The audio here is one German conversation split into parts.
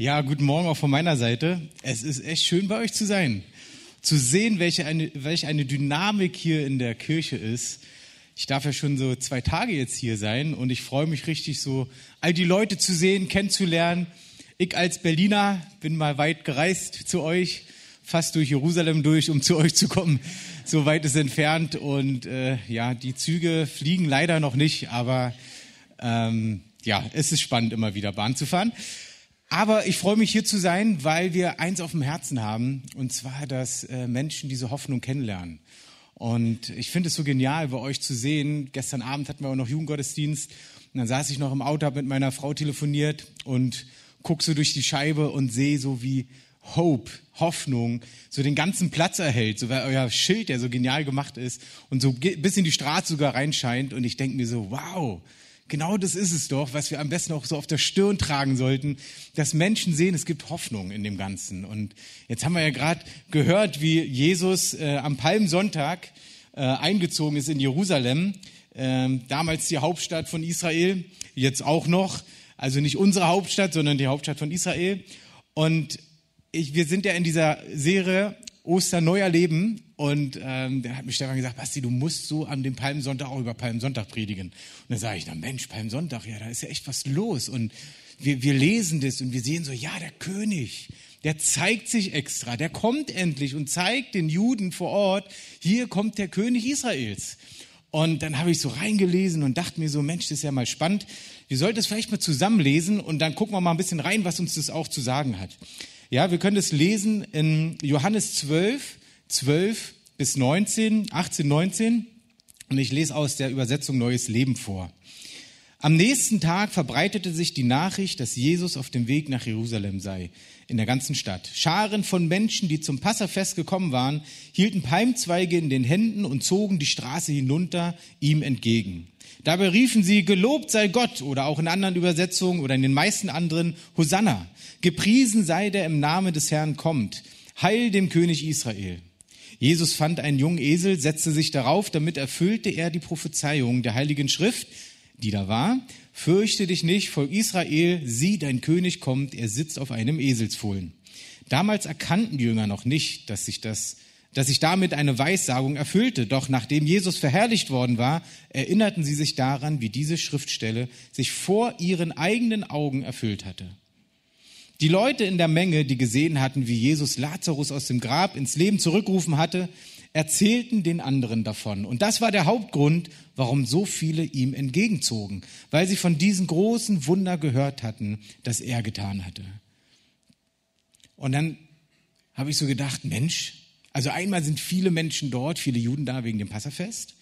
Ja, guten Morgen auch von meiner Seite. Es ist echt schön bei euch zu sein. Zu sehen, welche eine, welche eine Dynamik hier in der Kirche ist. Ich darf ja schon so zwei Tage jetzt hier sein und ich freue mich richtig so, all die Leute zu sehen, kennenzulernen. Ich als Berliner bin mal weit gereist zu euch, fast durch Jerusalem durch, um zu euch zu kommen. So weit ist entfernt und äh, ja, die Züge fliegen leider noch nicht, aber ähm, ja, es ist spannend, immer wieder Bahn zu fahren. Aber ich freue mich hier zu sein, weil wir eins auf dem Herzen haben, und zwar, dass äh, Menschen diese Hoffnung kennenlernen. Und ich finde es so genial, bei euch zu sehen. Gestern Abend hatten wir auch noch Jugendgottesdienst. Und dann saß ich noch im Auto, habe mit meiner Frau telefoniert und guck so durch die Scheibe und sehe so wie Hope, Hoffnung, so den ganzen Platz erhält, so weil euer Schild, der so genial gemacht ist und so bis in die Straße sogar reinscheint. Und ich denke mir so, wow, Genau das ist es doch, was wir am besten auch so auf der Stirn tragen sollten, dass Menschen sehen, es gibt Hoffnung in dem Ganzen. Und jetzt haben wir ja gerade gehört, wie Jesus äh, am Palmsonntag äh, eingezogen ist in Jerusalem, äh, damals die Hauptstadt von Israel, jetzt auch noch, also nicht unsere Hauptstadt, sondern die Hauptstadt von Israel. Und ich, wir sind ja in dieser Serie Ostern neu erleben. Und ähm, dann hat mir Stefan gesagt, Basti, du musst so an dem Palmsonntag auch über Palmsonntag predigen. Und dann sage ich, na Mensch, Palmsonntag, ja, da ist ja echt was los. Und wir, wir lesen das und wir sehen so, ja, der König, der zeigt sich extra, der kommt endlich und zeigt den Juden vor Ort, hier kommt der König Israels. Und dann habe ich so reingelesen und dachte mir so, Mensch, das ist ja mal spannend. Wir sollten es vielleicht mal zusammenlesen und dann gucken wir mal ein bisschen rein, was uns das auch zu sagen hat. Ja, wir können das lesen in Johannes 12, 12 bis 19, 18, 19. Und ich lese aus der Übersetzung Neues Leben vor. Am nächsten Tag verbreitete sich die Nachricht, dass Jesus auf dem Weg nach Jerusalem sei, in der ganzen Stadt. Scharen von Menschen, die zum Passafest gekommen waren, hielten Palmzweige in den Händen und zogen die Straße hinunter ihm entgegen. Dabei riefen sie, gelobt sei Gott oder auch in anderen Übersetzungen oder in den meisten anderen, Hosanna. Gepriesen sei der im Namen des Herrn kommt. Heil dem König Israel. Jesus fand einen jungen Esel, setzte sich darauf, damit erfüllte er die Prophezeiung der Heiligen Schrift, die da war. Fürchte dich nicht, Volk Israel, sieh, dein König kommt, er sitzt auf einem Eselsfohlen. Damals erkannten die Jünger noch nicht, dass sich das dass sich damit eine Weissagung erfüllte. Doch nachdem Jesus verherrlicht worden war, erinnerten sie sich daran, wie diese Schriftstelle sich vor ihren eigenen Augen erfüllt hatte. Die Leute in der Menge, die gesehen hatten, wie Jesus Lazarus aus dem Grab ins Leben zurückgerufen hatte, erzählten den anderen davon. Und das war der Hauptgrund, warum so viele ihm entgegenzogen, weil sie von diesem großen Wunder gehört hatten, das er getan hatte. Und dann habe ich so gedacht, Mensch, also einmal sind viele Menschen dort, viele Juden da wegen dem Passafest.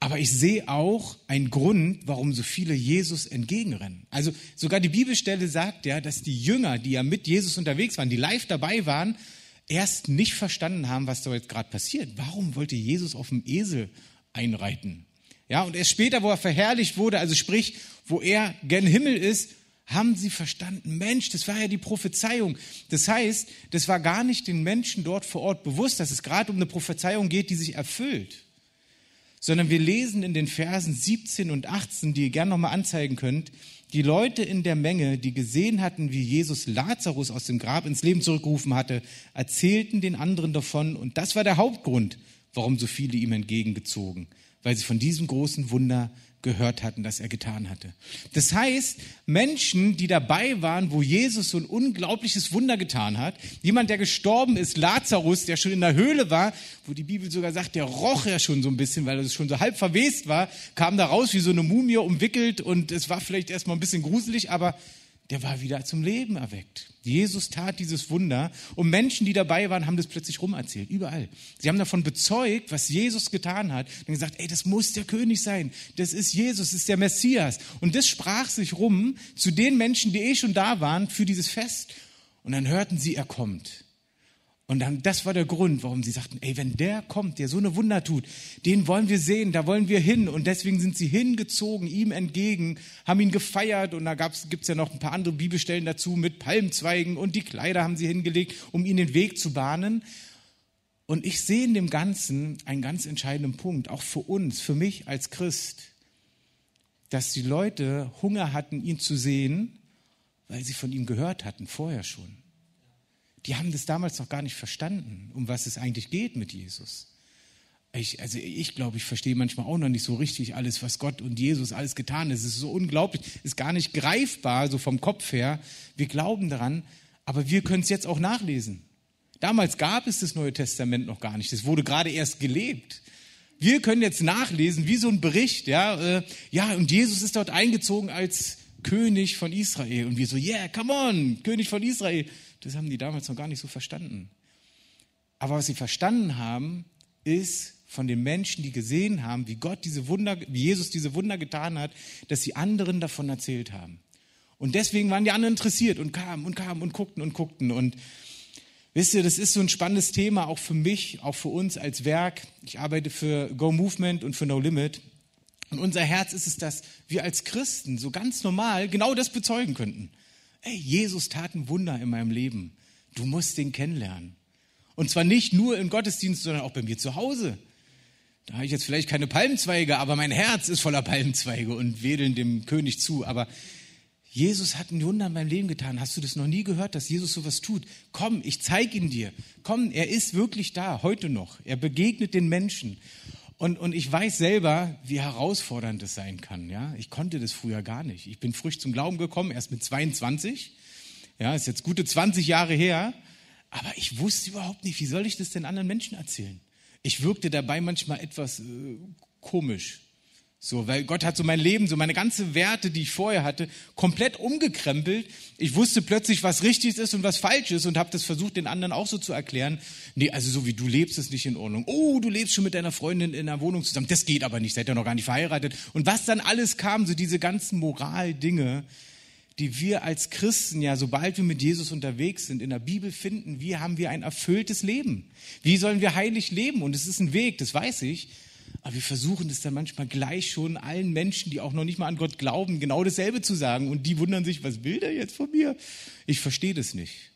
Aber ich sehe auch einen Grund, warum so viele Jesus entgegenrennen. Also sogar die Bibelstelle sagt ja, dass die Jünger, die ja mit Jesus unterwegs waren, die live dabei waren, erst nicht verstanden haben, was da jetzt gerade passiert. Warum wollte Jesus auf dem Esel einreiten? Ja, und erst später, wo er verherrlicht wurde, also sprich, wo er gen Himmel ist, haben sie verstanden, Mensch, das war ja die Prophezeiung. Das heißt, das war gar nicht den Menschen dort vor Ort bewusst, dass es gerade um eine Prophezeiung geht, die sich erfüllt sondern wir lesen in den Versen 17 und 18, die ihr gerne nochmal anzeigen könnt, die Leute in der Menge, die gesehen hatten, wie Jesus Lazarus aus dem Grab ins Leben zurückgerufen hatte, erzählten den anderen davon. Und das war der Hauptgrund, warum so viele ihm entgegengezogen, weil sie von diesem großen Wunder gehört hatten, das er getan hatte. Das heißt, Menschen, die dabei waren, wo Jesus so ein unglaubliches Wunder getan hat, jemand, der gestorben ist, Lazarus, der schon in der Höhle war, wo die Bibel sogar sagt, der roch ja schon so ein bisschen, weil er schon so halb verwest war, kam da raus wie so eine Mumie umwickelt und es war vielleicht erstmal ein bisschen gruselig, aber der war wieder zum Leben erweckt. Jesus tat dieses Wunder und Menschen, die dabei waren, haben das plötzlich rumerzählt, überall. Sie haben davon bezeugt, was Jesus getan hat und gesagt, ey, das muss der König sein, das ist Jesus, das ist der Messias. Und das sprach sich rum zu den Menschen, die eh schon da waren für dieses Fest. Und dann hörten sie, er kommt. Und dann, das war der Grund, warum sie sagten, ey, wenn der kommt, der so eine Wunder tut, den wollen wir sehen, da wollen wir hin. Und deswegen sind sie hingezogen, ihm entgegen, haben ihn gefeiert. Und da gibt es ja noch ein paar andere Bibelstellen dazu mit Palmzweigen und die Kleider haben sie hingelegt, um ihnen den Weg zu bahnen. Und ich sehe in dem Ganzen einen ganz entscheidenden Punkt, auch für uns, für mich als Christ, dass die Leute Hunger hatten, ihn zu sehen, Weil sie von ihm gehört hatten, vorher schon. Die haben das damals noch gar nicht verstanden, um was es eigentlich geht mit Jesus. Ich, also ich glaube, ich verstehe manchmal auch noch nicht so richtig alles, was Gott und Jesus alles getan hat. Es ist so unglaublich, ist gar nicht greifbar, so vom Kopf her. Wir glauben daran, aber wir können es jetzt auch nachlesen. Damals gab es das Neue Testament noch gar nicht. Es wurde gerade erst gelebt. Wir können jetzt nachlesen, wie so ein Bericht, ja, äh, ja, und Jesus ist dort eingezogen als König von Israel. Und wir so, yeah, come on, König von Israel. Das haben die damals noch gar nicht so verstanden. Aber was sie verstanden haben, ist von den Menschen, die gesehen haben, wie Gott diese Wunder, wie Jesus diese Wunder getan hat, dass sie anderen davon erzählt haben. Und deswegen waren die anderen interessiert und kamen und kamen und guckten und guckten. Und wisst ihr, das ist so ein spannendes Thema, auch für mich, auch für uns als Werk. Ich arbeite für Go Movement und für No Limit. Und unser Herz ist es, dass wir als Christen so ganz normal genau das bezeugen könnten. Ey, Jesus tat ein Wunder in meinem Leben. Du musst den kennenlernen. Und zwar nicht nur im Gottesdienst, sondern auch bei mir zu Hause. Da habe ich jetzt vielleicht keine Palmzweige, aber mein Herz ist voller Palmzweige und wedeln dem König zu. Aber Jesus hat ein Wunder in meinem Leben getan. Hast du das noch nie gehört, dass Jesus sowas tut? Komm, ich zeige ihn dir. Komm, er ist wirklich da, heute noch. Er begegnet den Menschen. Und, und ich weiß selber, wie herausfordernd es sein kann. Ja? Ich konnte das früher gar nicht. Ich bin frisch zum Glauben gekommen, erst mit 22. Ja, ist jetzt gute 20 Jahre her. Aber ich wusste überhaupt nicht, wie soll ich das den anderen Menschen erzählen? ich wirkte dabei manchmal etwas äh, komisch. So, weil Gott hat so mein Leben, so meine ganze Werte, die ich vorher hatte, komplett umgekrempelt. Ich wusste plötzlich, was richtig ist und was falsch ist und habe das versucht, den anderen auch so zu erklären. Nee, also so wie du lebst, ist nicht in Ordnung. Oh, du lebst schon mit deiner Freundin in einer Wohnung zusammen. Das geht aber nicht, seid ihr noch gar nicht verheiratet. Und was dann alles kam, so diese ganzen Moraldinge, die wir als Christen ja, sobald wir mit Jesus unterwegs sind, in der Bibel finden, wie haben wir ein erfülltes Leben? Wie sollen wir heilig leben? Und es ist ein Weg, das weiß ich. Aber wir versuchen es dann manchmal gleich schon allen Menschen, die auch noch nicht mal an Gott glauben, genau dasselbe zu sagen. Und die wundern sich, was will der jetzt von mir? Ich verstehe das nicht.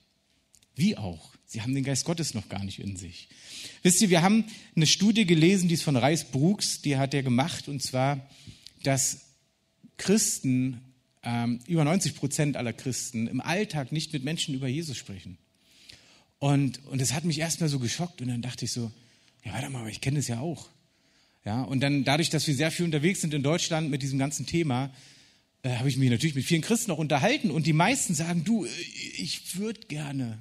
Wie auch? Sie haben den Geist Gottes noch gar nicht in sich. Wisst ihr, wir haben eine Studie gelesen, die ist von Reis Brooks, die hat er gemacht, und zwar, dass Christen ähm, über 90 Prozent aller Christen im Alltag nicht mit Menschen über Jesus sprechen. Und, und das hat mich erstmal so geschockt und dann dachte ich so, ja, warte mal, ich kenne das ja auch. Ja, und dann dadurch, dass wir sehr viel unterwegs sind in Deutschland mit diesem ganzen Thema, äh, habe ich mich natürlich mit vielen Christen auch unterhalten und die meisten sagen, du, ich würde gerne,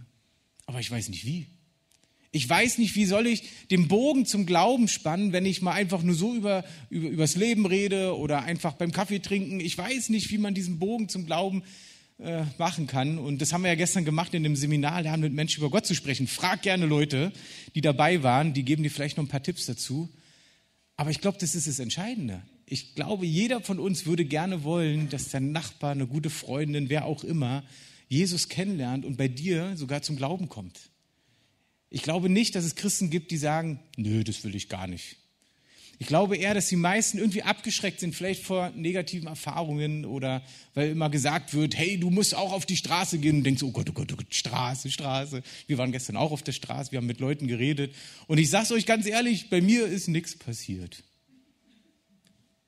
aber ich weiß nicht wie. Ich weiß nicht, wie soll ich den Bogen zum Glauben spannen, wenn ich mal einfach nur so über, über, übers Leben rede oder einfach beim Kaffee trinken. Ich weiß nicht, wie man diesen Bogen zum Glauben äh, machen kann. Und das haben wir ja gestern gemacht in dem Seminar, lernen mit Menschen über Gott zu sprechen. Frag gerne Leute, die dabei waren, die geben dir vielleicht noch ein paar Tipps dazu. Aber ich glaube, das ist das Entscheidende. Ich glaube, jeder von uns würde gerne wollen, dass der Nachbar, eine gute Freundin, wer auch immer, Jesus kennenlernt und bei dir sogar zum Glauben kommt. Ich glaube nicht, dass es Christen gibt, die sagen, nö, das will ich gar nicht. Ich glaube eher, dass die meisten irgendwie abgeschreckt sind, vielleicht vor negativen Erfahrungen oder weil immer gesagt wird, hey, du musst auch auf die Straße gehen und denkst, oh Gott, oh Gott, oh Gott, Straße, Straße. Wir waren gestern auch auf der Straße, wir haben mit Leuten geredet und ich sag's euch ganz ehrlich, bei mir ist nichts passiert.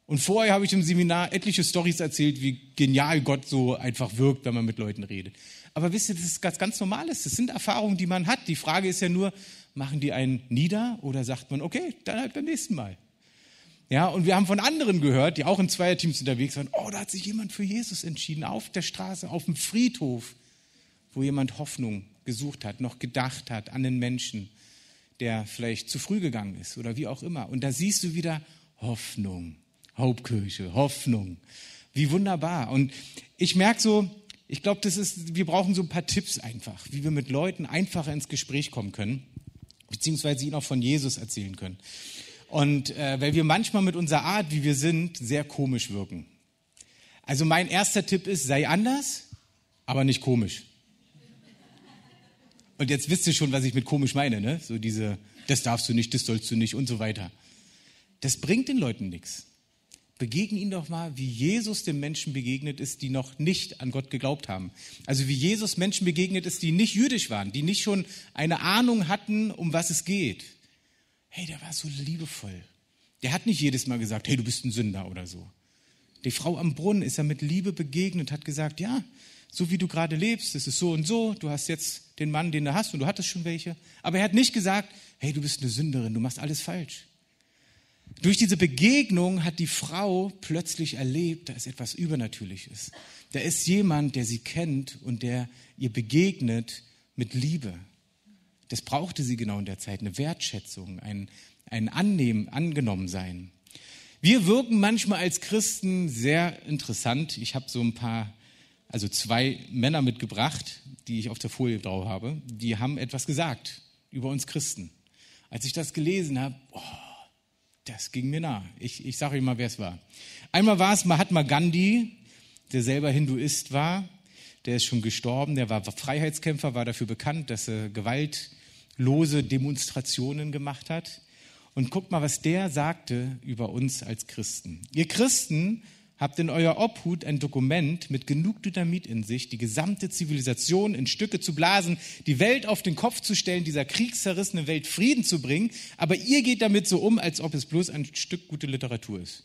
Und vorher habe ich im Seminar etliche Stories erzählt, wie genial Gott so einfach wirkt, wenn man mit Leuten redet. Aber wisst ihr, das ist ganz, ganz Normales. Das sind Erfahrungen, die man hat. Die Frage ist ja nur, machen die einen nieder oder sagt man, okay, dann halt beim nächsten Mal. Ja, und wir haben von anderen gehört, die auch in Zweierteams unterwegs waren, oh, da hat sich jemand für Jesus entschieden, auf der Straße, auf dem Friedhof, wo jemand Hoffnung gesucht hat, noch gedacht hat an den Menschen, der vielleicht zu früh gegangen ist oder wie auch immer. Und da siehst du wieder Hoffnung, Hauptkirche, Hoffnung. Wie wunderbar. Und ich merke so, ich glaube, das ist, wir brauchen so ein paar Tipps einfach, wie wir mit Leuten einfacher ins Gespräch kommen können, beziehungsweise ihnen auch von Jesus erzählen können. Und äh, weil wir manchmal mit unserer Art, wie wir sind, sehr komisch wirken. Also mein erster Tipp ist, sei anders, aber nicht komisch. Und jetzt wisst ihr schon, was ich mit komisch meine, ne? So diese, das darfst du nicht, das sollst du nicht und so weiter. Das bringt den Leuten nichts begegne ihn doch mal, wie Jesus den Menschen begegnet ist, die noch nicht an Gott geglaubt haben. Also wie Jesus Menschen begegnet ist, die nicht jüdisch waren, die nicht schon eine Ahnung hatten, um was es geht. Hey, der war so liebevoll. Der hat nicht jedes Mal gesagt, hey, du bist ein Sünder oder so. Die Frau am Brunnen ist ja mit Liebe begegnet, hat gesagt, ja, so wie du gerade lebst, es ist so und so, du hast jetzt den Mann, den du hast und du hattest schon welche. Aber er hat nicht gesagt, hey, du bist eine Sünderin, du machst alles falsch. Durch diese Begegnung hat die Frau plötzlich erlebt, da ist etwas Übernatürliches. Da ist jemand, der sie kennt und der ihr begegnet mit Liebe. Das brauchte sie genau in der Zeit, eine Wertschätzung, ein, ein Annehmen, angenommen sein. Wir wirken manchmal als Christen sehr interessant. Ich habe so ein paar, also zwei Männer mitgebracht, die ich auf der Folie drauf habe. Die haben etwas gesagt über uns Christen. Als ich das gelesen habe, oh, das ging mir nah. Ich, ich sage euch mal, wer es war. Einmal war es Mahatma Gandhi, der selber Hinduist war. Der ist schon gestorben. Der war Freiheitskämpfer, war dafür bekannt, dass er gewaltlose Demonstrationen gemacht hat. Und guckt mal, was der sagte über uns als Christen. Ihr Christen habt in euer Obhut ein Dokument mit genug Dynamit in sich, die gesamte Zivilisation in Stücke zu blasen, die Welt auf den Kopf zu stellen, dieser kriegszerrissenen Welt Frieden zu bringen, aber ihr geht damit so um, als ob es bloß ein Stück gute Literatur ist.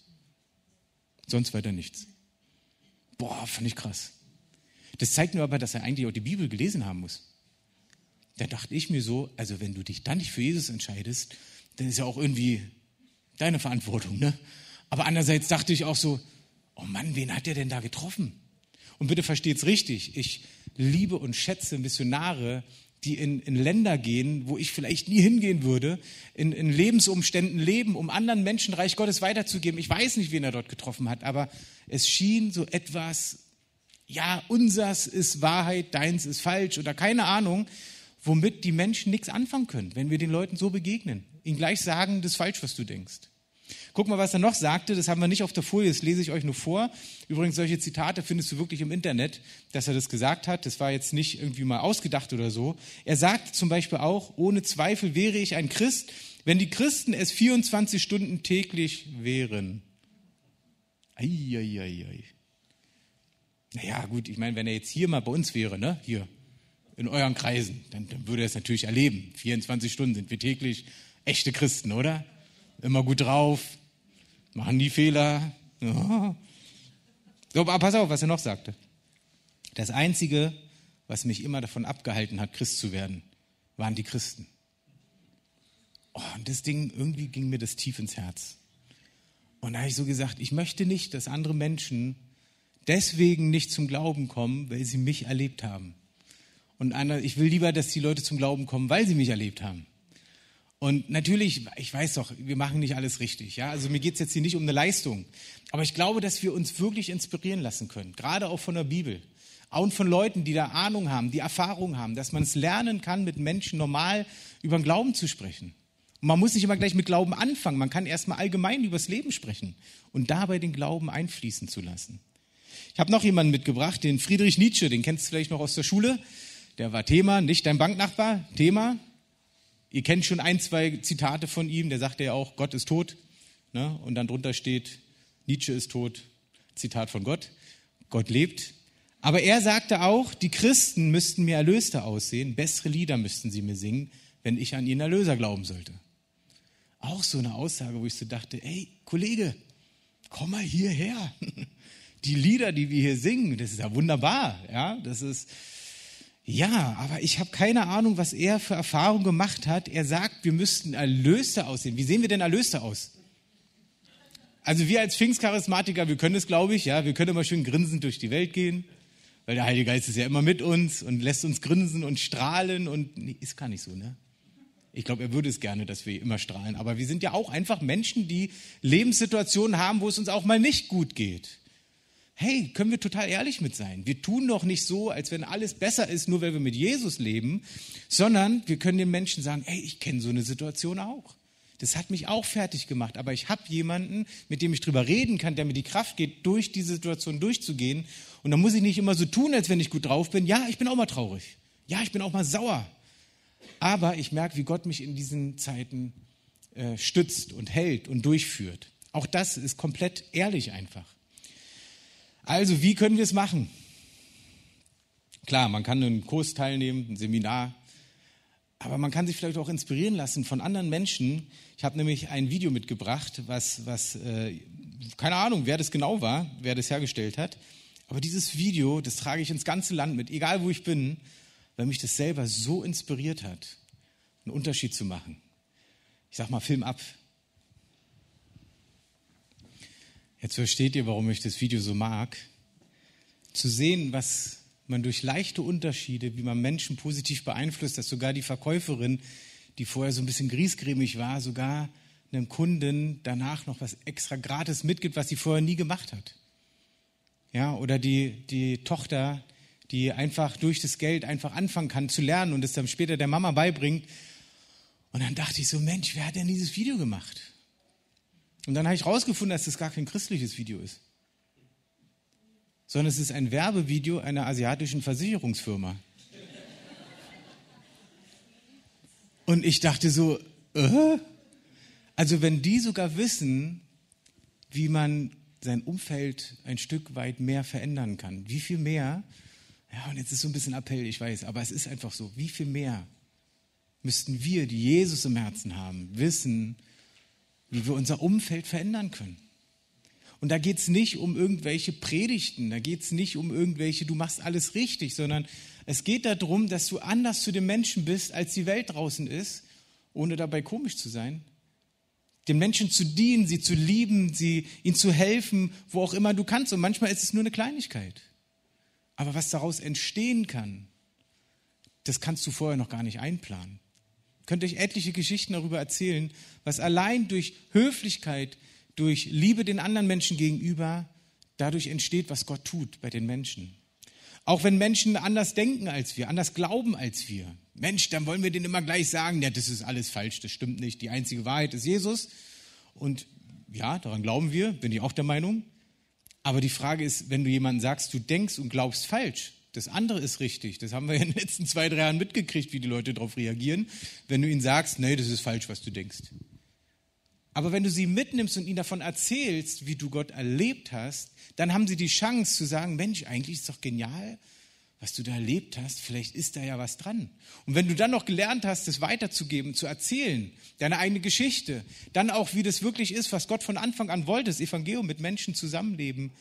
Sonst weiter nichts. Boah, fand ich krass. Das zeigt nur aber, dass er eigentlich auch die Bibel gelesen haben muss. Da dachte ich mir so, also wenn du dich dann nicht für Jesus entscheidest, dann ist ja auch irgendwie deine Verantwortung, ne? Aber andererseits dachte ich auch so, oh Mann, wen hat der denn da getroffen? Und bitte versteht's richtig, ich liebe und schätze Missionare, die in, in Länder gehen, wo ich vielleicht nie hingehen würde, in, in Lebensumständen leben, um anderen Menschen Reich Gottes weiterzugeben. Ich weiß nicht, wen er dort getroffen hat, aber es schien so etwas, ja, unsers ist Wahrheit, deins ist falsch oder keine Ahnung, womit die Menschen nichts anfangen können, wenn wir den Leuten so begegnen. Ihnen gleich sagen, das ist falsch, was du denkst. Guck mal, was er noch sagte, das haben wir nicht auf der Folie, das lese ich euch nur vor. Übrigens, solche Zitate findest du wirklich im Internet, dass er das gesagt hat. Das war jetzt nicht irgendwie mal ausgedacht oder so. Er sagt zum Beispiel auch, ohne Zweifel wäre ich ein Christ, wenn die Christen es 24 Stunden täglich wären. Eieiei. Naja, gut, ich meine, wenn er jetzt hier mal bei uns wäre, ne, hier, in euren Kreisen, dann, dann würde er es natürlich erleben. 24 Stunden sind wir täglich echte Christen, oder? immer gut drauf, machen die Fehler. So, aber pass auf, was er noch sagte. Das Einzige, was mich immer davon abgehalten hat, Christ zu werden, waren die Christen. Oh, und das Ding, irgendwie ging mir das tief ins Herz. Und da habe ich so gesagt, ich möchte nicht, dass andere Menschen deswegen nicht zum Glauben kommen, weil sie mich erlebt haben. Und ich will lieber, dass die Leute zum Glauben kommen, weil sie mich erlebt haben. Und natürlich, ich weiß doch, wir machen nicht alles richtig. Ja? Also mir geht es jetzt hier nicht um eine Leistung. Aber ich glaube, dass wir uns wirklich inspirieren lassen können, gerade auch von der Bibel. Auch von Leuten, die da Ahnung haben, die Erfahrung haben, dass man es lernen kann, mit Menschen normal über den Glauben zu sprechen. Und man muss nicht immer gleich mit Glauben anfangen, man kann erstmal allgemein übers Leben sprechen und dabei den Glauben einfließen zu lassen. Ich habe noch jemanden mitgebracht, den Friedrich Nietzsche, den kennst du vielleicht noch aus der Schule. Der war Thema, nicht dein Banknachbar, Thema. Ihr kennt schon ein, zwei Zitate von ihm, der sagte ja auch, Gott ist tot. Ne? Und dann drunter steht, Nietzsche ist tot, Zitat von Gott, Gott lebt. Aber er sagte auch, die Christen müssten mir erlöster aussehen, bessere Lieder müssten sie mir singen, wenn ich an ihren Erlöser glauben sollte. Auch so eine Aussage, wo ich so dachte, ey, Kollege, komm mal hierher. Die Lieder, die wir hier singen, das ist ja wunderbar, ja, das ist, ja, aber ich habe keine Ahnung, was er für Erfahrungen gemacht hat. Er sagt, wir müssten Erlöste aussehen. Wie sehen wir denn Erlöste aus? Also wir als Pfingstcharismatiker, wir können es, glaube ich, ja, wir können immer schön grinsend durch die Welt gehen, weil der Heilige Geist ist ja immer mit uns und lässt uns grinsen und strahlen und nee, ist gar nicht so, ne? Ich glaube, er würde es gerne, dass wir immer strahlen, aber wir sind ja auch einfach Menschen, die Lebenssituationen haben, wo es uns auch mal nicht gut geht hey, können wir total ehrlich mit sein. Wir tun doch nicht so, als wenn alles besser ist, nur weil wir mit Jesus leben, sondern wir können den Menschen sagen, hey, ich kenne so eine Situation auch. Das hat mich auch fertig gemacht, aber ich habe jemanden, mit dem ich drüber reden kann, der mir die Kraft gibt, durch diese Situation durchzugehen. Und dann muss ich nicht immer so tun, als wenn ich gut drauf bin. Ja, ich bin auch mal traurig. Ja, ich bin auch mal sauer. Aber ich merke, wie Gott mich in diesen Zeiten äh, stützt und hält und durchführt. Auch das ist komplett ehrlich einfach. Also, wie können wir es machen? Klar, man kann einen Kurs teilnehmen, ein Seminar, aber man kann sich vielleicht auch inspirieren lassen von anderen Menschen. Ich habe nämlich ein Video mitgebracht, was, was äh, keine Ahnung, wer das genau war, wer das hergestellt hat. Aber dieses Video, das trage ich ins ganze Land mit, egal wo ich bin, weil mich das selber so inspiriert hat, einen Unterschied zu machen. Ich sag mal, Film ab. Jetzt versteht ihr, warum ich das Video so mag. Zu sehen, was man durch leichte Unterschiede, wie man Menschen positiv beeinflusst, dass sogar die Verkäuferin, die vorher so ein bisschen griesgrämig war, sogar einem Kunden danach noch was extra gratis mitgibt, was sie vorher nie gemacht hat. Ja, oder die, die Tochter, die einfach durch das Geld einfach anfangen kann zu lernen und es dann später der Mama beibringt. Und dann dachte ich so, Mensch, wer hat denn dieses Video gemacht? Und dann habe ich rausgefunden, dass das gar kein christliches Video ist, sondern es ist ein Werbevideo einer asiatischen Versicherungsfirma. Und ich dachte so, äh? also wenn die sogar wissen, wie man sein Umfeld ein Stück weit mehr verändern kann. Wie viel mehr? Ja, und jetzt ist so ein bisschen Appell, ich weiß, aber es ist einfach so. Wie viel mehr müssten wir, die Jesus im Herzen haben, wissen, wie wir unser Umfeld verändern können? Und da geht es nicht um irgendwelche Predigten, da geht es nicht um irgendwelche, du machst alles richtig, sondern es geht darum, dass du anders zu den Menschen bist, als die Welt draußen ist, ohne dabei komisch zu sein den Menschen zu dienen, sie zu lieben, sie, ihnen zu helfen, wo auch immer du kannst. Und manchmal ist es nur eine Kleinigkeit. Aber was daraus entstehen kann, das kannst du vorher noch gar nicht einplanen. Könnte euch etliche Geschichten darüber erzählen, was allein durch Höflichkeit, durch Liebe den anderen Menschen gegenüber dadurch entsteht, was Gott tut bei den Menschen. Auch wenn Menschen anders denken als wir, anders glauben als wir. Mensch, dann wollen wir denen immer gleich sagen, ja, das ist alles falsch, das stimmt nicht. Die einzige Wahrheit ist Jesus. Und ja, daran glauben wir, bin ich auch der Meinung. Aber die Frage ist, wenn du jemandem sagst, du denkst und glaubst falsch, das andere ist richtig. Das haben wir in den letzten zwei, drei Jahren mitgekriegt, wie die Leute darauf reagieren. Wenn du ihnen sagst, nee, das ist falsch, was du denkst. Aber wenn du sie mitnimmst und ihnen davon erzählst, wie du Gott erlebt hast, dann haben sie die Chance zu sagen, Mensch, eigentlich ist es doch genial, was du da erlebt hast. Vielleicht ist da ja was dran. Und wenn du dann noch gelernt hast, das weiterzugeben, zu erzählen, deine eigene Geschichte, dann auch, wie das wirklich ist, was Gott von Anfang an wollte, das Evangelium mit Menschen zusammenleben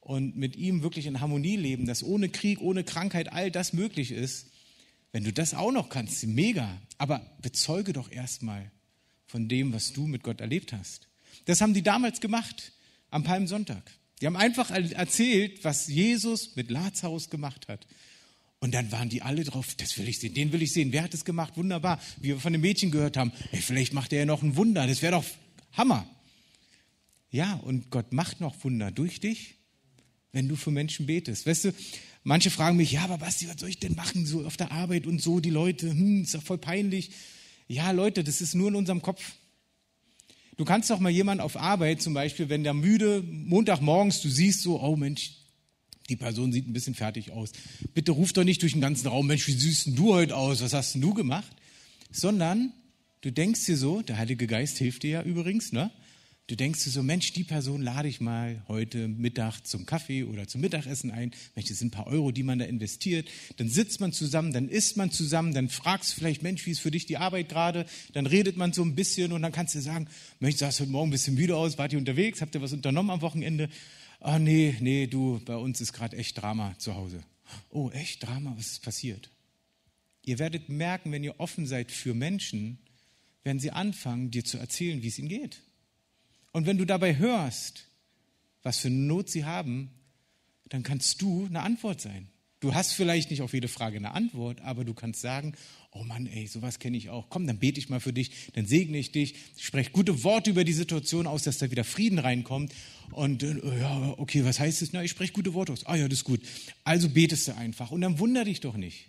und mit ihm wirklich in Harmonie leben, dass ohne Krieg, ohne Krankheit all das möglich ist. Wenn du das auch noch kannst, mega. Aber bezeuge doch erstmal, von dem, was du mit Gott erlebt hast. Das haben die damals gemacht, am Palmsonntag. Die haben einfach erzählt, was Jesus mit Lazarus gemacht hat. Und dann waren die alle drauf, das will ich sehen, den will ich sehen. Wer hat es gemacht? Wunderbar. Wie wir von dem Mädchen gehört haben, hey, vielleicht macht er ja noch ein Wunder. Das wäre doch Hammer. Ja, und Gott macht noch Wunder durch dich, wenn du für Menschen betest. Weißt du, manche fragen mich, ja, aber Basti, was soll ich denn machen, so auf der Arbeit und so, die Leute, hm, ist doch voll peinlich. Ja, Leute, das ist nur in unserem Kopf. Du kannst doch mal jemand auf Arbeit zum Beispiel, wenn der müde, Montagmorgens, du siehst so, oh Mensch, die Person sieht ein bisschen fertig aus. Bitte ruf doch nicht durch den ganzen Raum, Mensch, wie süß denn du heute aus? Was hast denn du gemacht? Sondern du denkst dir so, der Heilige Geist hilft dir ja übrigens, ne? Du denkst dir so, Mensch, die Person lade ich mal heute Mittag zum Kaffee oder zum Mittagessen ein. Mensch, das sind ein paar Euro, die man da investiert. Dann sitzt man zusammen, dann isst man zusammen, dann fragst du vielleicht, Mensch, wie ist für dich die Arbeit gerade? Dann redet man so ein bisschen und dann kannst du sagen, Mensch, sahst heute Morgen ein bisschen müde aus, wart ihr unterwegs, habt ihr was unternommen am Wochenende? Ah, nee, nee, du, bei uns ist gerade echt Drama zu Hause. Oh, echt Drama, was ist passiert? Ihr werdet merken, wenn ihr offen seid für Menschen, werden sie anfangen, dir zu erzählen, wie es ihnen geht. Und wenn du dabei hörst, was für Not sie haben, dann kannst du eine Antwort sein. Du hast vielleicht nicht auf jede Frage eine Antwort, aber du kannst sagen, oh Mann, ey, sowas kenne ich auch. Komm, dann bete ich mal für dich, dann segne ich dich, spreche gute Worte über die Situation aus, dass da wieder Frieden reinkommt. Und äh, ja, okay, was heißt es? Na, ich spreche gute Worte aus. Ah ja, das ist gut. Also betest du einfach. Und dann wunder dich doch nicht,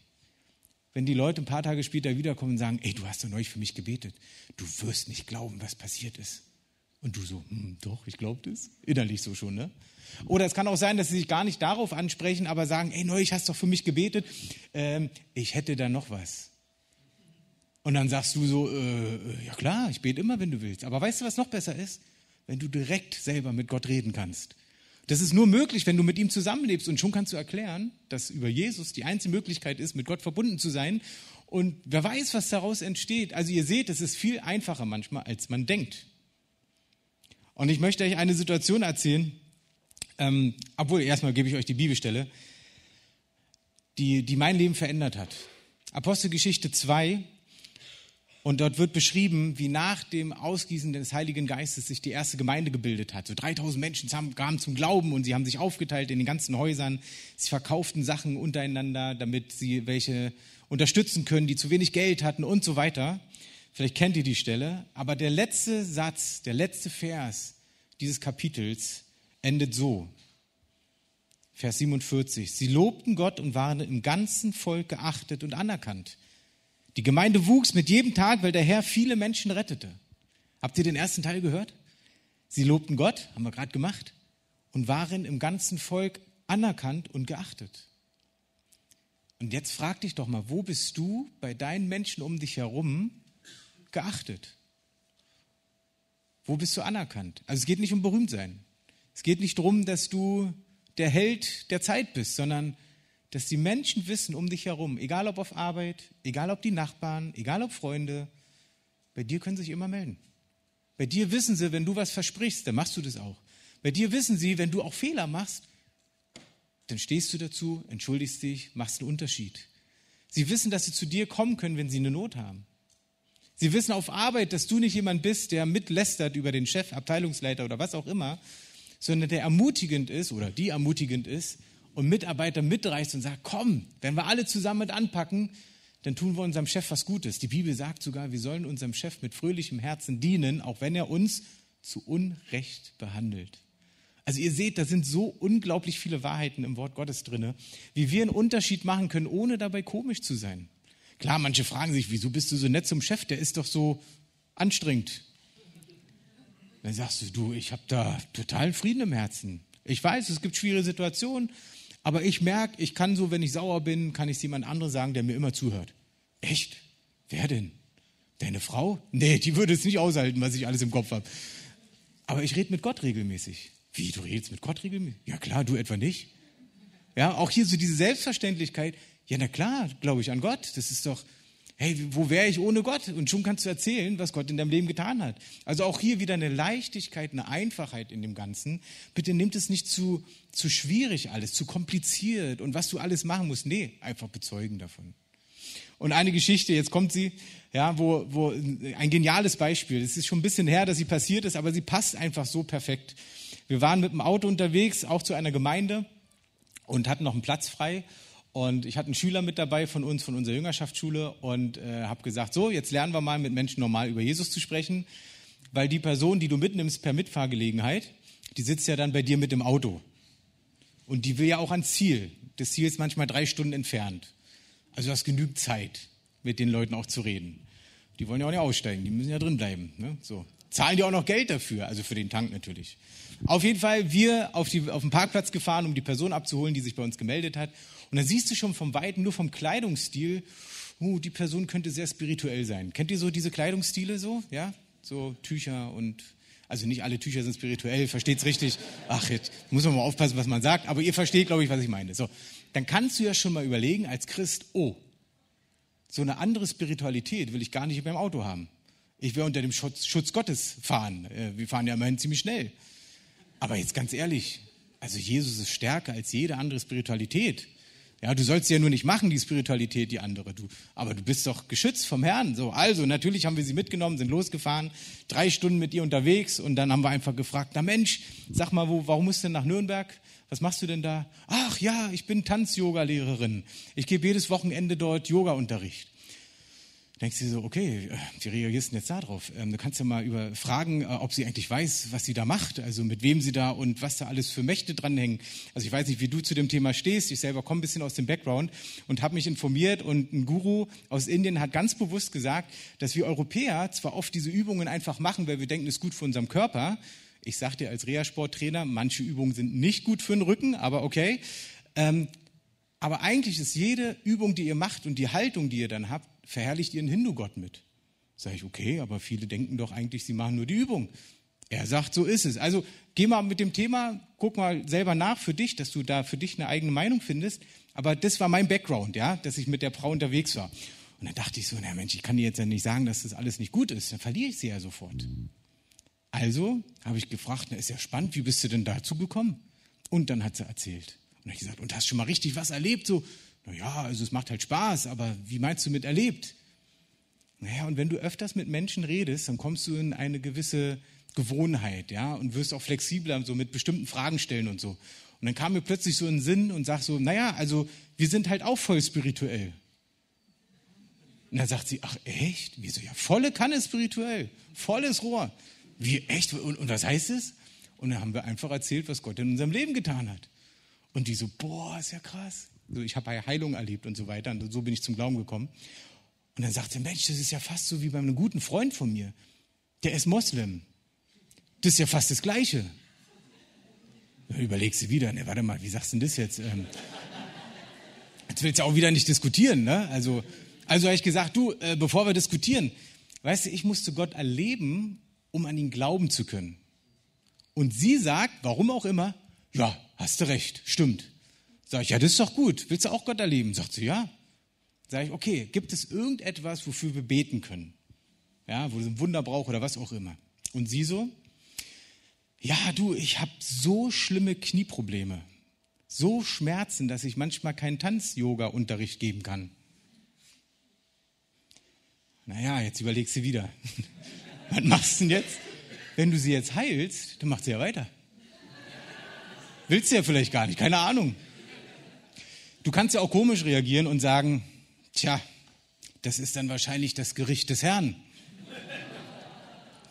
wenn die Leute ein paar Tage später wiederkommen und sagen, ey, du hast doch neulich für mich gebetet. Du wirst nicht glauben, was passiert ist. Und du so, hm, doch, ich glaube das. Innerlich so schon, ne? Oder es kann auch sein, dass sie sich gar nicht darauf ansprechen, aber sagen, ey, neu, ich hast doch für mich gebetet. Ähm, ich hätte da noch was. Und dann sagst du so, äh, ja klar, ich bete immer, wenn du willst. Aber weißt du, was noch besser ist? Wenn du direkt selber mit Gott reden kannst. Das ist nur möglich, wenn du mit ihm zusammenlebst. Und schon kannst du erklären, dass über Jesus die einzige Möglichkeit ist, mit Gott verbunden zu sein. Und wer weiß, was daraus entsteht. Also ihr seht, es ist viel einfacher manchmal, als man denkt. Und ich möchte euch eine Situation erzählen. ähm, obwohl erstmal gebe ich euch die Bibelstelle, die, die mein Leben verändert hat. Apostelgeschichte 2, und dort wird beschrieben, wie nach dem Ausgießen des Heiligen Geistes sich die erste Gemeinde gebildet hat. So 3000 Menschen kamen zum Glauben und sie haben sich aufgeteilt in den ganzen Häusern. Sie verkauften Sachen untereinander, damit sie welche unterstützen können, die zu wenig Geld hatten und so weiter. Vielleicht kennt ihr die Stelle. Aber der letzte Satz, der letzte Vers dieses Kapitels endet so. Vers 47. Sie lobten Gott und waren im ganzen Volk geachtet und anerkannt. Die Gemeinde wuchs mit jedem Tag, weil der Herr viele Menschen rettete. Habt ihr den ersten Teil gehört? Sie lobten Gott, haben wir gerade gemacht, und waren im ganzen Volk anerkannt und geachtet. Und jetzt frag dich doch mal, wo bist du bei deinen Menschen um dich herum geachtet? Wo bist du anerkannt? Also es geht nicht um Berühmtsein. Es geht nicht darum, dass du der Held der Zeit bist, sondern dass die Menschen wissen um dich herum, egal ob auf Arbeit, egal ob die Nachbarn, egal ob Freunde, bei dir können sie sich immer melden. Bei dir wissen sie, wenn du was versprichst, dann machst du das auch. Bei dir wissen sie, wenn du auch Fehler machst, dann stehst du dazu, entschuldigst dich, machst einen Unterschied. Sie wissen, dass sie zu dir kommen können, wenn sie eine Not haben. Sie wissen auf Arbeit, dass du nicht jemand bist, der mitlästert über den Chef, Abteilungsleiter oder was auch immer, sondern der ermutigend ist oder die ermutigend ist, und Mitarbeiter mitreißt und sagt, komm, wenn wir alle zusammen mit anpacken, dann tun wir unserem Chef was Gutes. Die Bibel sagt sogar, wir sollen unserem Chef mit fröhlichem Herzen dienen, auch wenn er uns zu Unrecht behandelt. Also ihr seht, da sind so unglaublich viele Wahrheiten im Wort Gottes drinne, wie wir einen Unterschied machen können, ohne dabei komisch zu sein. Klar, manche fragen sich, wieso bist du so nett zum Chef? Der ist doch so anstrengend. Dann sagst du, du, ich habe da totalen Frieden im Herzen. Ich weiß, es gibt schwierige Situationen, aber ich merke, ich kann so, wenn ich sauer bin, kann ich es jemand anderem sagen, der mir immer zuhört. Echt? Wer denn? Deine Frau? Nee, die würde es nicht aushalten, was ich alles im Kopf habe. Aber ich rede mit Gott regelmäßig. Wie, du redest mit Gott regelmäßig? Ja klar, du etwa nicht. Ja, auch hier so diese Selbstverständlichkeit. Ja, na klar, glaube ich an Gott. Das ist doch, hey, wo wäre ich ohne Gott? Und schon kannst du erzählen, was Gott in deinem Leben getan hat. Also auch hier wieder eine Leichtigkeit, eine Einfachheit in dem Ganzen. Bitte nimmt es nicht zu, zu schwierig alles, zu kompliziert und was du alles machen musst. Nee, einfach bezeugen davon. Und eine Geschichte, jetzt kommt sie, ja, wo, wo ein geniales Beispiel. Es ist schon ein bisschen her, dass sie passiert ist, aber sie passt einfach so perfekt. Wir waren mit dem Auto unterwegs, auch zu einer Gemeinde und hatten noch einen Platz frei. Und ich hatte einen Schüler mit dabei von uns, von unserer Jüngerschaftsschule und äh, habe gesagt, so, jetzt lernen wir mal mit Menschen normal über Jesus zu sprechen, weil die Person, die du mitnimmst per Mitfahrgelegenheit, die sitzt ja dann bei dir mit dem Auto. Und die will ja auch ans Ziel. Das Ziel ist manchmal drei Stunden entfernt. Also du hast genügend Zeit, mit den Leuten auch zu reden. Die wollen ja auch nicht aussteigen, die müssen ja drin bleiben. Ne? So. Zahlen die auch noch Geld dafür, also für den Tank natürlich. Auf jeden Fall, wir auf, die, auf den Parkplatz gefahren, um die Person abzuholen, die sich bei uns gemeldet hat. Und dann siehst du schon vom Weiten, nur vom Kleidungsstil, uh, die Person könnte sehr spirituell sein. Kennt ihr so diese Kleidungsstile so? Ja? So Tücher und, also nicht alle Tücher sind spirituell, versteht's richtig? Ach, jetzt muss man mal aufpassen, was man sagt, aber ihr versteht, glaube ich, was ich meine. So. Dann kannst du ja schon mal überlegen als Christ, oh, so eine andere Spiritualität will ich gar nicht beim Auto haben. Ich will unter dem Schutz, Schutz Gottes fahren. Äh, wir fahren ja immerhin ziemlich schnell. Aber jetzt ganz ehrlich, also Jesus ist stärker als jede andere Spiritualität. Ja, du sollst ja nur nicht machen, die Spiritualität, die andere. Du, aber du bist doch geschützt vom Herrn. So, also, natürlich haben wir sie mitgenommen, sind losgefahren, drei Stunden mit ihr unterwegs und dann haben wir einfach gefragt, na Mensch, sag mal, wo, warum musst du denn nach Nürnberg? Was machst du denn da? Ach ja, ich bin Tanz-Yoga-Lehrerin. Ich gebe jedes Wochenende dort Yoga-Unterricht denkst du so, okay, wie reagierst du jetzt da drauf? Ähm, du kannst ja mal über fragen, äh, ob sie eigentlich weiß, was sie da macht, also mit wem sie da und was da alles für Mächte dranhängen. Also ich weiß nicht, wie du zu dem Thema stehst. Ich selber komme ein bisschen aus dem Background und habe mich informiert und ein Guru aus Indien hat ganz bewusst gesagt, dass wir Europäer zwar oft diese Übungen einfach machen, weil wir denken, es ist gut für unseren Körper. Ich sage dir als Reha-Sporttrainer, manche Übungen sind nicht gut für den Rücken, aber okay. Ähm, aber eigentlich ist jede Übung, die ihr macht und die Haltung, die ihr dann habt, verherrlicht ihren Hindu-Gott mit. Sage ich, okay, aber viele denken doch eigentlich, sie machen nur die Übung. Er sagt, so ist es. Also geh mal mit dem Thema, guck mal selber nach für dich, dass du da für dich eine eigene Meinung findest. Aber das war mein Background, ja, dass ich mit der Frau unterwegs war. Und dann dachte ich so, na Mensch, ich kann dir jetzt ja nicht sagen, dass das alles nicht gut ist. Dann verliere ich sie ja sofort. Also habe ich gefragt, na ist ja spannend, wie bist du denn dazu gekommen? Und dann hat sie erzählt. Und dann habe ich gesagt, und hast schon mal richtig was erlebt? So, naja, also es macht halt Spaß, aber wie meinst du mit erlebt? Naja, und wenn du öfters mit Menschen redest, dann kommst du in eine gewisse Gewohnheit, ja, und wirst auch flexibler, so mit bestimmten Fragen stellen und so. Und dann kam mir plötzlich so ein Sinn und sag so, naja, also wir sind halt auch voll spirituell. Und dann sagt sie, ach echt? Wieso? Ja, volle Kanne spirituell, volles Rohr. Wie echt? Und, und was heißt es? Und dann haben wir einfach erzählt, was Gott in unserem Leben getan hat. Und die so, boah, ist ja krass. So, ich habe Heilung erlebt und so weiter. Und so bin ich zum Glauben gekommen. Und dann sagt sie, Mensch, das ist ja fast so wie bei einem guten Freund von mir. Der ist Moslem. Das ist ja fast das Gleiche. Dann überlegst du wieder, ne, warte mal, wie sagst du denn das jetzt? Ähm, jetzt willst du auch wieder nicht diskutieren, ne? Also, also habe ich gesagt, du, äh, bevor wir diskutieren, weißt du, ich musste Gott erleben, um an ihn glauben zu können. Und sie sagt, warum auch immer, ja, hast du recht, stimmt. Sag ich, ja, das ist doch gut. Willst du auch Gott erleben? Sagt sie, ja. Sag ich, okay, gibt es irgendetwas, wofür wir beten können? Ja, wo es ein Wunder braucht oder was auch immer. Und sie so, ja, du, ich habe so schlimme Knieprobleme, so Schmerzen, dass ich manchmal keinen Tanz-Yoga-Unterricht geben kann. Naja, jetzt überlegst du wieder. Was machst du denn jetzt? Wenn du sie jetzt heilst, dann macht sie ja weiter. Willst du ja vielleicht gar nicht, keine Ahnung. Du kannst ja auch komisch reagieren und sagen, tja, das ist dann wahrscheinlich das Gericht des Herrn.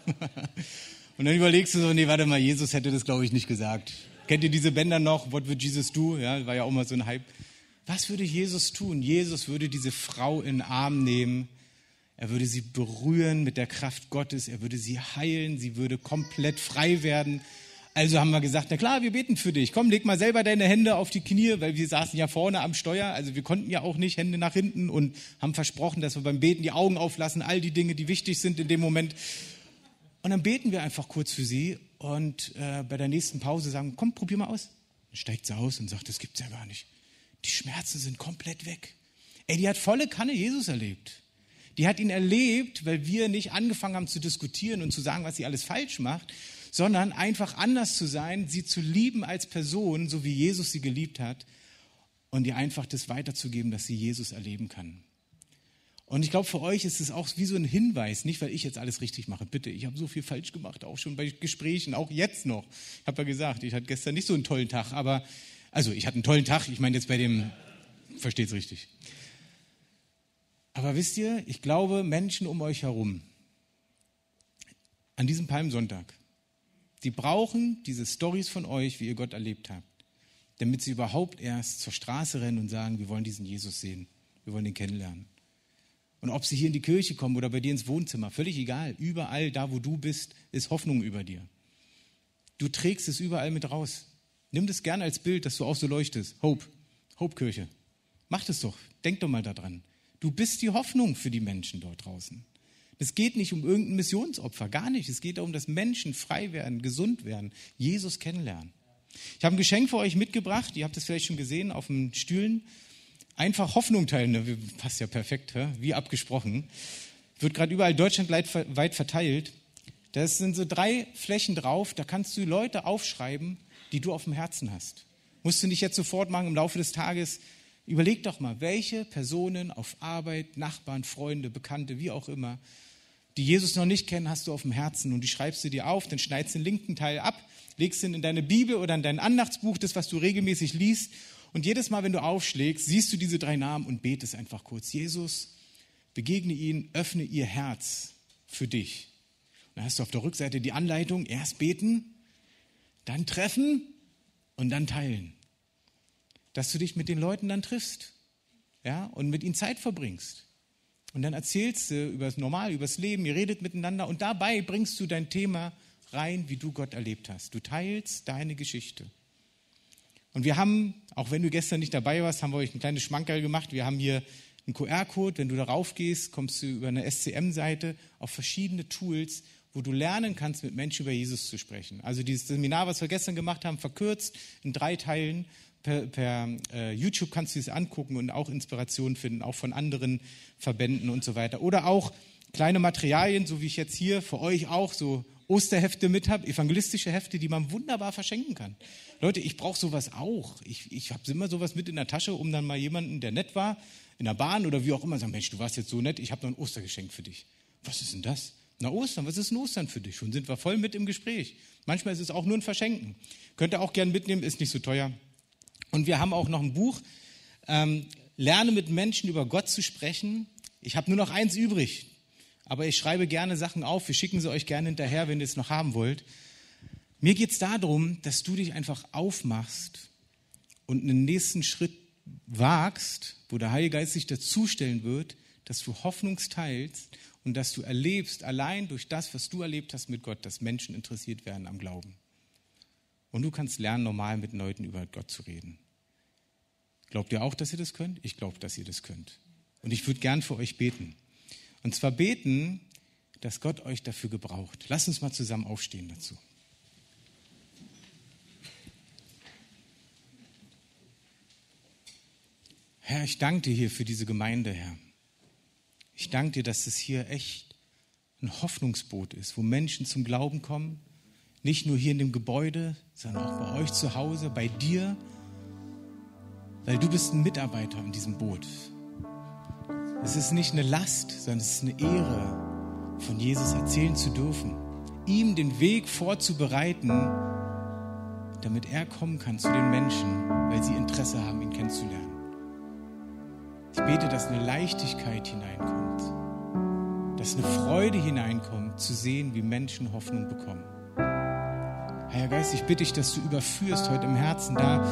und dann überlegst du so, nee, warte mal, Jesus hätte das, glaube ich, nicht gesagt. Kennt ihr diese Bänder noch? What would Jesus do? Ja, war ja auch mal so ein Hype. Was würde Jesus tun? Jesus würde diese Frau in den Arm nehmen er würde sie berühren mit der Kraft Gottes. Er würde sie heilen. Sie würde komplett frei werden. Also haben wir gesagt, na klar, wir beten für dich. Komm, leg mal selber deine Hände auf die Knie, weil wir saßen ja vorne am Steuer. Also wir konnten ja auch nicht Hände nach hinten und haben versprochen, dass wir beim Beten die Augen auflassen, all die Dinge, die wichtig sind in dem Moment. Und dann beten wir einfach kurz für sie und äh, bei der nächsten Pause sagen, komm, probier mal aus. Dann steigt sie aus und sagt, das gibt's ja gar nicht. Die Schmerzen sind komplett weg. Ey, die hat volle Kanne Jesus erlebt. Die hat ihn erlebt, weil wir nicht angefangen haben zu diskutieren und zu sagen, was sie alles falsch macht, sondern einfach anders zu sein, sie zu lieben als Person, so wie Jesus sie geliebt hat und ihr einfach das weiterzugeben, dass sie Jesus erleben kann. Und ich glaube, für euch ist es auch wie so ein Hinweis, nicht weil ich jetzt alles richtig mache. Bitte, ich habe so viel falsch gemacht, auch schon bei Gesprächen, auch jetzt noch. Ich habe ja gesagt, ich hatte gestern nicht so einen tollen Tag, aber, also ich hatte einen tollen Tag, ich meine jetzt bei dem, versteht es richtig. Aber wisst ihr, ich glaube, Menschen um euch herum, an diesem Palmsonntag, die brauchen diese Stories von euch, wie ihr Gott erlebt habt, damit sie überhaupt erst zur Straße rennen und sagen, wir wollen diesen Jesus sehen, wir wollen ihn kennenlernen. Und ob sie hier in die Kirche kommen oder bei dir ins Wohnzimmer, völlig egal, überall da, wo du bist, ist Hoffnung über dir. Du trägst es überall mit raus. Nimm das gerne als Bild, dass du auch so leuchtest. Hope, Hope-Kirche. Mach das doch, denk doch mal daran. Du bist die Hoffnung für die Menschen dort draußen. Es geht nicht um irgendein Missionsopfer, gar nicht. Es geht darum, dass Menschen frei werden, gesund werden, Jesus kennenlernen. Ich habe ein Geschenk für euch mitgebracht, ihr habt es vielleicht schon gesehen auf den Stühlen. Einfach Hoffnung teilen, passt ja perfekt, wie abgesprochen. Wird gerade überall deutschlandweit verteilt. Das sind so drei Flächen drauf, da kannst du Leute aufschreiben, die du auf dem Herzen hast. Musst du nicht jetzt sofort machen, im Laufe des Tages Überleg doch mal, welche Personen auf Arbeit, Nachbarn, Freunde, Bekannte, wie auch immer, die Jesus noch nicht kennen, hast du auf dem Herzen und die schreibst du dir auf, dann schneidest den linken Teil ab, legst ihn in deine Bibel oder in dein Andachtsbuch, das, was du regelmäßig liest. Und jedes Mal, wenn du aufschlägst, siehst du diese drei Namen und betest einfach kurz. Jesus, begegne ihn, öffne ihr Herz für dich. Und dann hast du auf der Rückseite die Anleitung, erst beten, dann treffen und dann teilen dass du dich mit den Leuten dann triffst ja, und mit ihnen Zeit verbringst. Und dann erzählst du über das Normal, über das Leben, ihr redet miteinander und dabei bringst du dein Thema rein, wie du Gott erlebt hast. Du teilst deine Geschichte. Und wir haben, auch wenn du gestern nicht dabei warst, haben wir euch ein kleines Schmankerl gemacht. Wir haben hier einen QR-Code. Wenn du darauf gehst, kommst du über eine SCM-Seite auf verschiedene Tools, wo du lernen kannst, mit Menschen über Jesus zu sprechen. Also dieses Seminar, was wir gestern gemacht haben, verkürzt in drei Teilen, per, per äh, YouTube kannst du es angucken und auch Inspiration finden, auch von anderen Verbänden und so weiter. Oder auch kleine Materialien, so wie ich jetzt hier für euch auch so Osterhefte mit habe, evangelistische Hefte, die man wunderbar verschenken kann. Leute, ich brauche sowas auch. Ich, ich habe immer sowas mit in der Tasche, um dann mal jemanden, der nett war, in der Bahn oder wie auch immer, sagen, Mensch, du warst jetzt so nett, ich habe noch ein Ostergeschenk für dich. Was ist denn das? Na Ostern, was ist ein Ostern für dich? Schon sind wir voll mit im Gespräch. Manchmal ist es auch nur ein Verschenken. Könnt ihr auch gern mitnehmen, ist nicht so teuer. Und wir haben auch noch ein Buch, ähm, Lerne mit Menschen über Gott zu sprechen. Ich habe nur noch eins übrig, aber ich schreibe gerne Sachen auf. Wir schicken sie euch gerne hinterher, wenn ihr es noch haben wollt. Mir geht es darum, dass du dich einfach aufmachst und einen nächsten Schritt wagst, wo der Heilige Geist sich dazustellen wird, dass du Hoffnungsteilst und dass du erlebst, allein durch das, was du erlebt hast mit Gott, dass Menschen interessiert werden am Glauben. Und du kannst lernen, normal mit Leuten über Gott zu reden. Glaubt ihr auch, dass ihr das könnt? Ich glaube, dass ihr das könnt. Und ich würde gern für euch beten. Und zwar beten, dass Gott euch dafür gebraucht. Lasst uns mal zusammen aufstehen dazu. Herr, ich danke dir hier für diese Gemeinde, Herr. Ich danke dir, dass es hier echt ein Hoffnungsboot ist, wo Menschen zum Glauben kommen. Nicht nur hier in dem Gebäude, sondern auch bei euch zu Hause, bei dir, weil du bist ein Mitarbeiter in diesem Boot. Es ist nicht eine Last, sondern es ist eine Ehre, von Jesus erzählen zu dürfen, ihm den Weg vorzubereiten, damit er kommen kann zu den Menschen, weil sie Interesse haben, ihn kennenzulernen. Ich bete, dass eine Leichtigkeit hineinkommt, dass eine Freude hineinkommt, zu sehen, wie Menschen Hoffnung bekommen. Herr Geist, ich bitte dich, dass du überführst heute im Herzen da,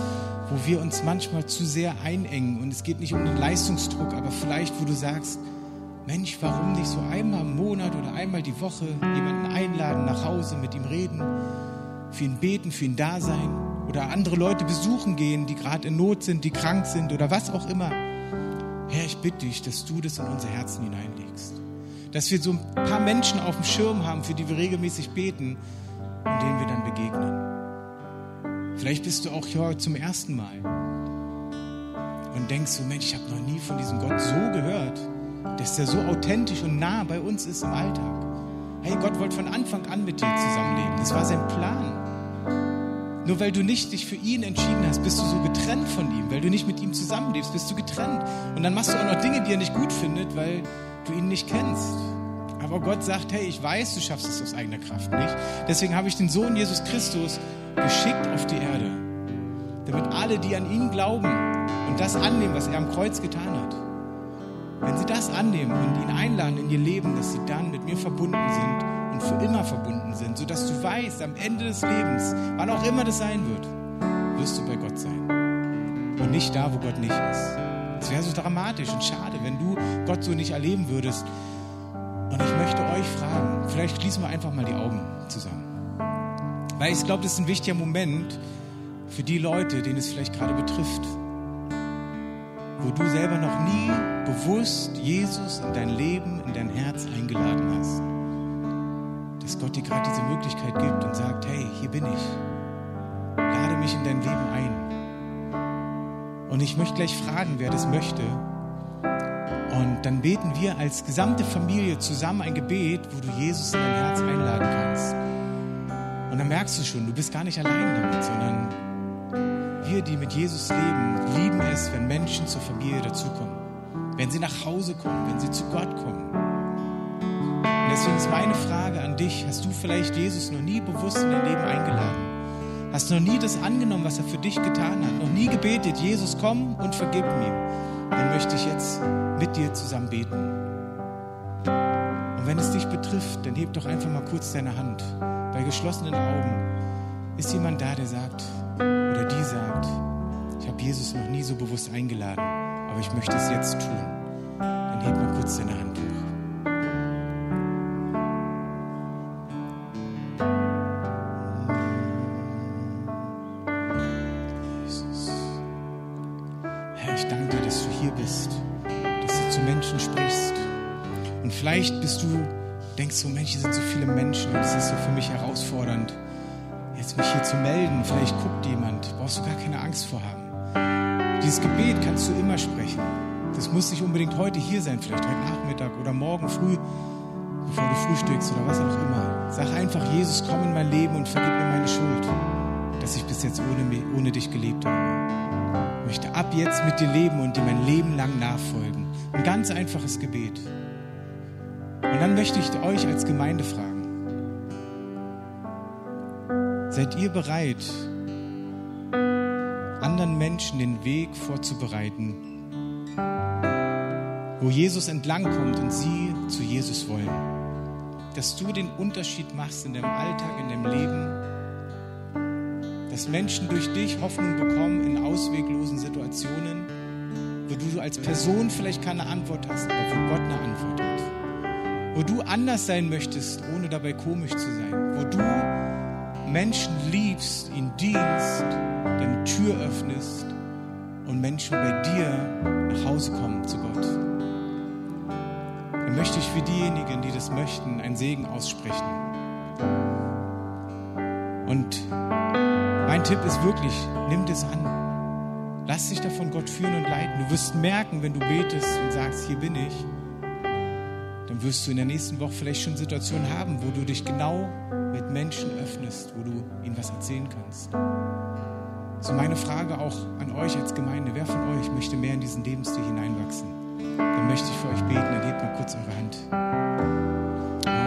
wo wir uns manchmal zu sehr einengen. Und es geht nicht um den Leistungsdruck, aber vielleicht, wo du sagst, Mensch, warum nicht so einmal im Monat oder einmal die Woche jemanden einladen, nach Hause, mit ihm reden, für ihn beten, für ihn da sein oder andere Leute besuchen gehen, die gerade in Not sind, die krank sind oder was auch immer. Herr, ich bitte dich, dass du das in unser Herzen hineinlegst. Dass wir so ein paar Menschen auf dem Schirm haben, für die wir regelmäßig beten und denen wir dann begegnen. Vielleicht bist du auch hier zum ersten Mal und denkst so, Mensch, ich habe noch nie von diesem Gott so gehört, dass der so authentisch und nah bei uns ist im Alltag. Hey, Gott wollte von Anfang an mit dir zusammenleben. Das war sein Plan. Nur weil du nicht dich für ihn entschieden hast, bist du so getrennt von ihm. Weil du nicht mit ihm zusammenlebst, bist du getrennt. Und dann machst du auch noch Dinge, die er nicht gut findet, weil du ihn nicht kennst. Aber Gott sagt, hey, ich weiß, du schaffst es aus eigener Kraft nicht. Deswegen habe ich den Sohn Jesus Christus geschickt auf die Erde. Damit alle, die an ihn glauben und das annehmen, was er am Kreuz getan hat, wenn sie das annehmen und ihn einladen in ihr Leben, dass sie dann mit mir verbunden sind und für immer verbunden sind, sodass du weißt, am Ende des Lebens, wann auch immer das sein wird, wirst du bei Gott sein. Und nicht da, wo Gott nicht ist. Es wäre so dramatisch und schade, wenn du Gott so nicht erleben würdest. Und ich möchte euch fragen, vielleicht schließen wir einfach mal die Augen zusammen. Weil ich glaube, das ist ein wichtiger Moment für die Leute, denen es vielleicht gerade betrifft. Wo du selber noch nie bewusst Jesus in dein Leben, in dein Herz eingeladen hast dass Gott dir gerade diese Möglichkeit gibt und sagt, hey, hier bin ich. Lade mich in dein Leben ein. Und ich möchte gleich fragen, wer das möchte. Und dann beten wir als gesamte Familie zusammen ein Gebet, wo du Jesus in dein Herz einladen kannst. Und dann merkst du schon, du bist gar nicht allein damit, sondern wir, die mit Jesus leben, lieben es, wenn Menschen zur Familie dazukommen. Wenn sie nach Hause kommen, wenn sie zu Gott kommen deswegen ist meine Frage an dich, hast du vielleicht Jesus noch nie bewusst in dein Leben eingeladen? Hast du noch nie das angenommen, was er für dich getan hat? Noch nie gebetet, Jesus, komm und vergib mir. Möchte ich jetzt mit dir zusammen beten. Und wenn es dich betrifft, dann heb doch einfach mal kurz deine Hand. Bei geschlossenen Augen ist jemand da, der sagt oder die sagt, ich habe Jesus noch nie so bewusst eingeladen, aber ich möchte es jetzt tun. Dann heb mal kurz deine Hand hoch. Zu melden. Vielleicht guckt jemand, brauchst du gar keine Angst vor haben. Dieses Gebet kannst du immer sprechen. Das muss nicht unbedingt heute hier sein, vielleicht heute Nachmittag oder morgen früh. bevor du frühstückst oder was auch immer. Sag einfach, Jesus, komm in mein Leben und vergib mir meine Schuld, dass ich bis jetzt ohne, ohne dich gelebt habe. Ich möchte ab jetzt mit dir leben und dir mein Leben lang nachfolgen. Ein ganz einfaches Gebet. Und dann möchte ich euch als Gemeinde fragen, seid ihr bereit, anderen Menschen den Weg vorzubereiten, wo Jesus entlangkommt und sie zu Jesus wollen? Dass du den Unterschied machst in deinem Alltag, in deinem Leben, dass Menschen durch dich Hoffnung bekommen in ausweglosen Situationen, wo du als Person vielleicht keine Antwort hast, aber wo Gott eine Antwort hat? Wo du anders sein möchtest, ohne dabei komisch zu sein, wo du Menschen liebst, ihnen dienst, deine Tür öffnest und Menschen bei dir nach Hause kommen zu Gott. Dann möchte ich für diejenigen, die das möchten, einen Segen aussprechen. Und mein Tipp ist wirklich, nimm das an. Lass dich davon Gott führen und leiten. Du wirst merken, wenn du betest und sagst, hier bin ich, dann wirst du in der nächsten Woche vielleicht schon Situationen haben, wo du dich genau Menschen öffnest, wo du ihnen was erzählen kannst. So meine Frage auch an euch als Gemeinde, wer von euch möchte mehr in diesen Lebensstil hineinwachsen? Dann möchte ich für euch beten, dann hebt mal kurz eure Hand. Oh,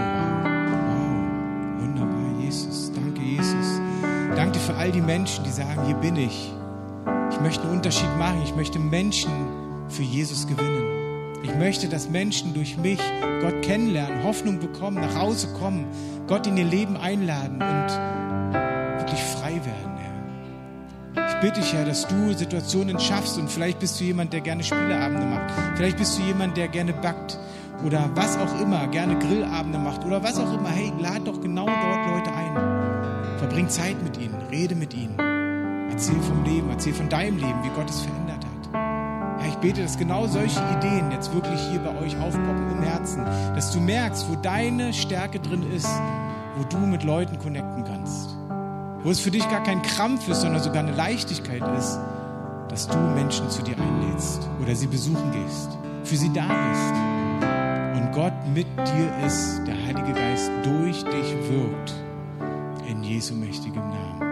wow, wow, wunderbar, Jesus, danke Jesus. Danke für all die Menschen, die sagen, hier bin ich. Ich möchte einen Unterschied machen, ich möchte Menschen für Jesus gewinnen. Ich möchte, dass Menschen durch mich Gott kennenlernen, Hoffnung bekommen, nach Hause kommen, Gott in ihr Leben einladen und wirklich frei werden, Herr. Ich bitte dich, Herr, dass du Situationen schaffst und vielleicht bist du jemand, der gerne Spieleabende macht. Vielleicht bist du jemand, der gerne backt oder was auch immer, gerne Grillabende macht oder was auch immer. Hey, lad doch genau dort Leute ein. Verbring Zeit mit ihnen, rede mit ihnen. Erzähl vom Leben, erzähl von deinem Leben, wie Gott es verändert bete, dass genau solche Ideen jetzt wirklich hier bei euch aufpoppen im Herzen, dass du merkst, wo deine Stärke drin ist, wo du mit Leuten connecten kannst. Wo es für dich gar kein Krampf ist, sondern sogar eine Leichtigkeit ist, dass du Menschen zu dir einlädst oder sie besuchen gehst, für sie da bist. Und Gott mit dir ist, der Heilige Geist durch dich wirkt. In Jesu mächtigem Namen.